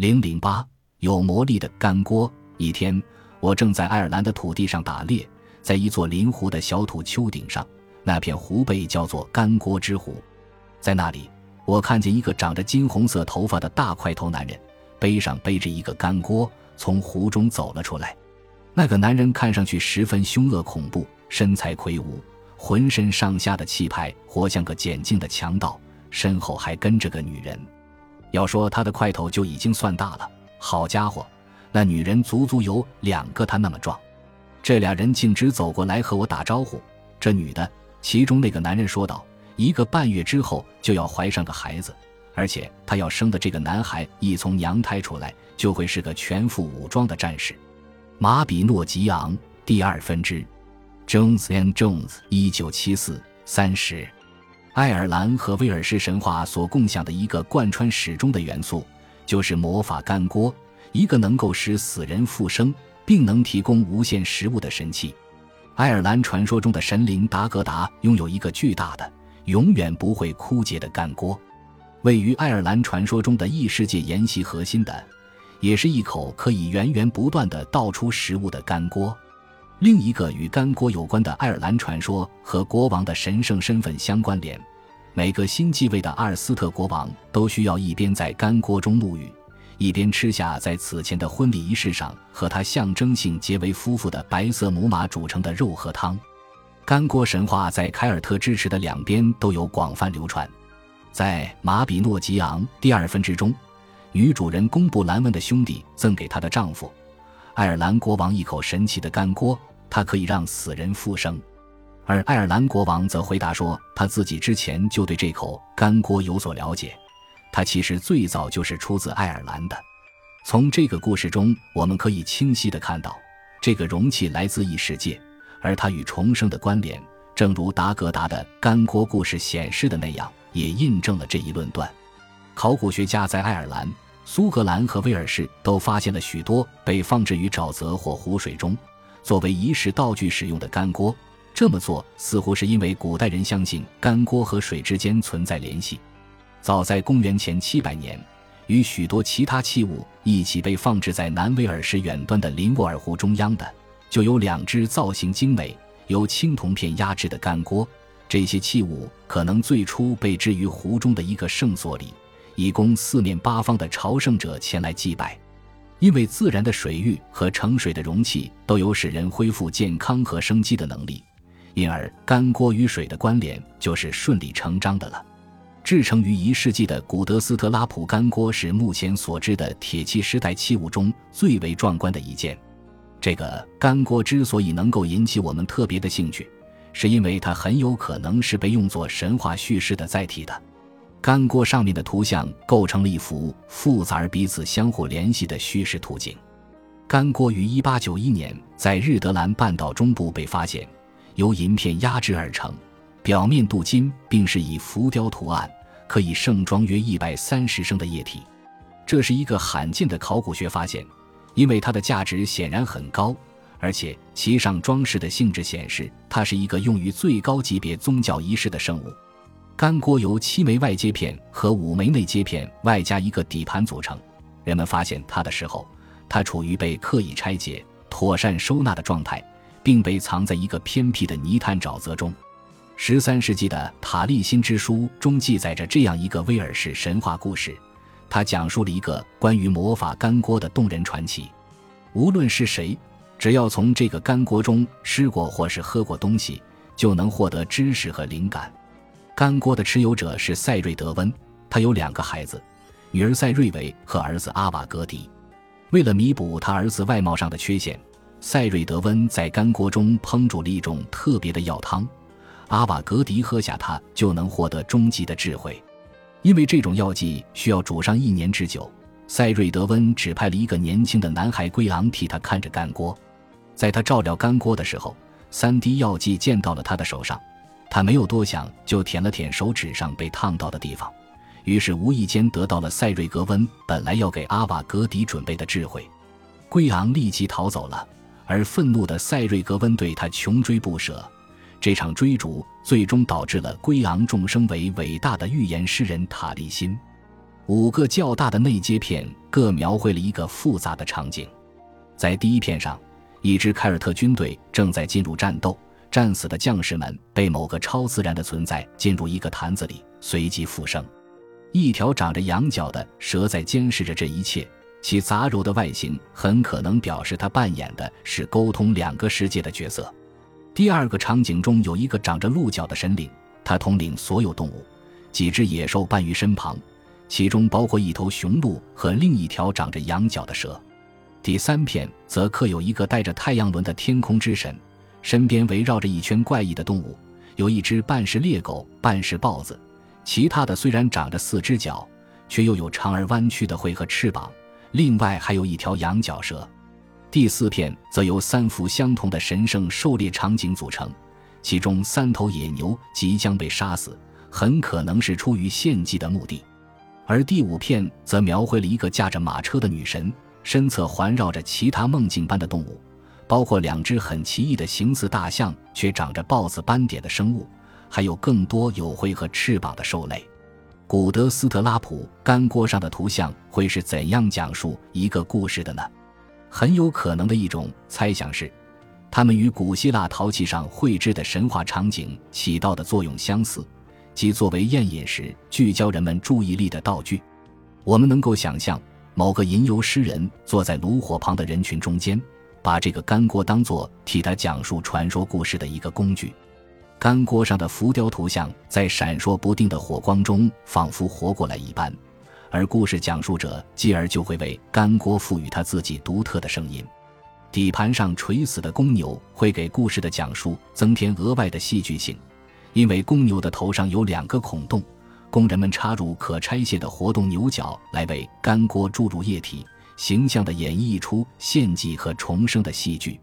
零零八有魔力的干锅。一天，我正在爱尔兰的土地上打猎，在一座临湖的小土丘顶上，那片湖被叫做干锅之湖。在那里，我看见一个长着金红色头发的大块头男人，背上背着一个干锅，从湖中走了出来。那个男人看上去十分凶恶恐怖，身材魁梧，浑身上下的气派活像个简净的强盗，身后还跟着个女人。要说他的块头就已经算大了，好家伙！那女人足足有两个他那么壮，这俩人径直走过来和我打招呼。这女的，其中那个男人说道：“一个半月之后就要怀上个孩子，而且他要生的这个男孩一从娘胎出来，就会是个全副武装的战士。”马比诺吉昂第二分支，Jones and Jones，一九七四三十。爱尔兰和威尔士神话所共享的一个贯穿始终的元素，就是魔法干锅。一个能够使死人复生，并能提供无限食物的神器。爱尔兰传说中的神灵达格达拥有一个巨大的、永远不会枯竭的干锅。位于爱尔兰传说中的异世界沿袭核心的，也是一口可以源源不断的倒出食物的干锅。另一个与干锅有关的爱尔兰传说和国王的神圣身份相关联。每个新继位的阿尔斯特国王都需要一边在干锅中沐浴。一边吃下在此前的婚礼仪式上和他象征性结为夫妇的白色母马煮成的肉和汤，干锅神话在凯尔特支持的两边都有广泛流传。在马比诺吉昂第二分支中，女主人公布兰文的兄弟赠给她的丈夫爱尔兰国王一口神奇的干锅，它可以让死人复生。而爱尔兰国王则回答说，他自己之前就对这口干锅有所了解。它其实最早就是出自爱尔兰的。从这个故事中，我们可以清晰地看到，这个容器来自异世界，而它与重生的关联，正如达格达的干锅故事显示的那样，也印证了这一论断。考古学家在爱尔兰、苏格兰和威尔士都发现了许多被放置于沼泽或湖水中，作为仪式道具使用的干锅。这么做似乎是因为古代人相信干锅和水之间存在联系。早在公元前七百年，与许多其他器物一起被放置在南威尔士远端的林沃尔湖中央的，就有两只造型精美、由青铜片压制的干锅。这些器物可能最初被置于湖中的一个圣所里，以供四面八方的朝圣者前来祭拜。因为自然的水域和盛水的容器都有使人恢复健康和生机的能力，因而干锅与水的关联就是顺理成章的了。制成于一世纪的古德斯特拉普干锅是目前所知的铁器时代器物中最为壮观的一件。这个干锅之所以能够引起我们特别的兴趣，是因为它很有可能是被用作神话叙事的载体的。干锅上面的图像构成了一幅复杂而彼此相互联系的叙事图景。干锅于1891年在日德兰半岛中部被发现，由银片压制而成。表面镀金，并是以浮雕图案，可以盛装约一百三十升的液体。这是一个罕见的考古学发现，因为它的价值显然很高，而且其上装饰的性质显示它是一个用于最高级别宗教仪式的圣物。干锅由七枚外接片和五枚内接片外加一个底盘组成。人们发现它的时候，它处于被刻意拆解、妥善收纳的状态，并被藏在一个偏僻的泥潭沼泽中。十三世纪的《塔利辛之书》中记载着这样一个威尔士神话故事，它讲述了一个关于魔法干锅的动人传奇。无论是谁，只要从这个干锅中吃过或是喝过东西，就能获得知识和灵感。干锅的持有者是赛瑞德温，他有两个孩子，女儿赛瑞维和儿子阿瓦格迪。为了弥补他儿子外貌上的缺陷，赛瑞德温在干锅中烹煮了一种特别的药汤。阿瓦格迪喝下它就能获得终极的智慧，因为这种药剂需要煮上一年之久。塞瑞德温指派了一个年轻的男孩圭昂替他看着干锅，在他照料干锅的时候，三滴药剂溅到了他的手上，他没有多想就舔了舔手指上被烫到的地方，于是无意间得到了塞瑞格温本来要给阿瓦格迪准备的智慧。圭昂立即逃走了，而愤怒的塞瑞格温对他穷追不舍。这场追逐最终导致了圭昂众生为伟大的预言诗人塔利辛。五个较大的内接片各描绘了一个复杂的场景。在第一片上，一支凯尔特军队正在进入战斗，战死的将士们被某个超自然的存在进入一个坛子里，随即复生。一条长着羊角的蛇在监视着这一切，其杂糅的外形很可能表示它扮演的是沟通两个世界的角色。第二个场景中有一个长着鹿角的神灵，他统领所有动物，几只野兽伴于身旁，其中包括一头雄鹿和另一条长着羊角的蛇。第三片则刻有一个带着太阳轮的天空之神，身边围绕着一圈怪异的动物，有一只半是猎狗，半是豹子。其他的虽然长着四只脚，却又有长而弯曲的喙和翅膀。另外还有一条羊角蛇。第四片则由三幅相同的神圣狩猎场景组成，其中三头野牛即将被杀死，很可能是出于献祭的目的。而第五片则描绘了一个驾着马车的女神，身侧环绕着其他梦境般的动物，包括两只很奇异的形似大象却长着豹子斑点的生物。还有更多有喙和翅膀的兽类。古德斯特拉普干锅上的图像会是怎样讲述一个故事的呢？很有可能的一种猜想是，它们与古希腊陶器上绘制的神话场景起到的作用相似，即作为宴饮时聚焦人们注意力的道具。我们能够想象，某个吟游诗人坐在炉火旁的人群中间，把这个干锅当作替他讲述传说故事的一个工具。干锅上的浮雕图像在闪烁不定的火光中，仿佛活过来一般，而故事讲述者继而就会为干锅赋予他自己独特的声音。底盘上垂死的公牛会给故事的讲述增添额外的戏剧性，因为公牛的头上有两个孔洞，工人们插入可拆卸的活动牛角来为干锅注入液体，形象地演绎出献祭和重生的戏剧。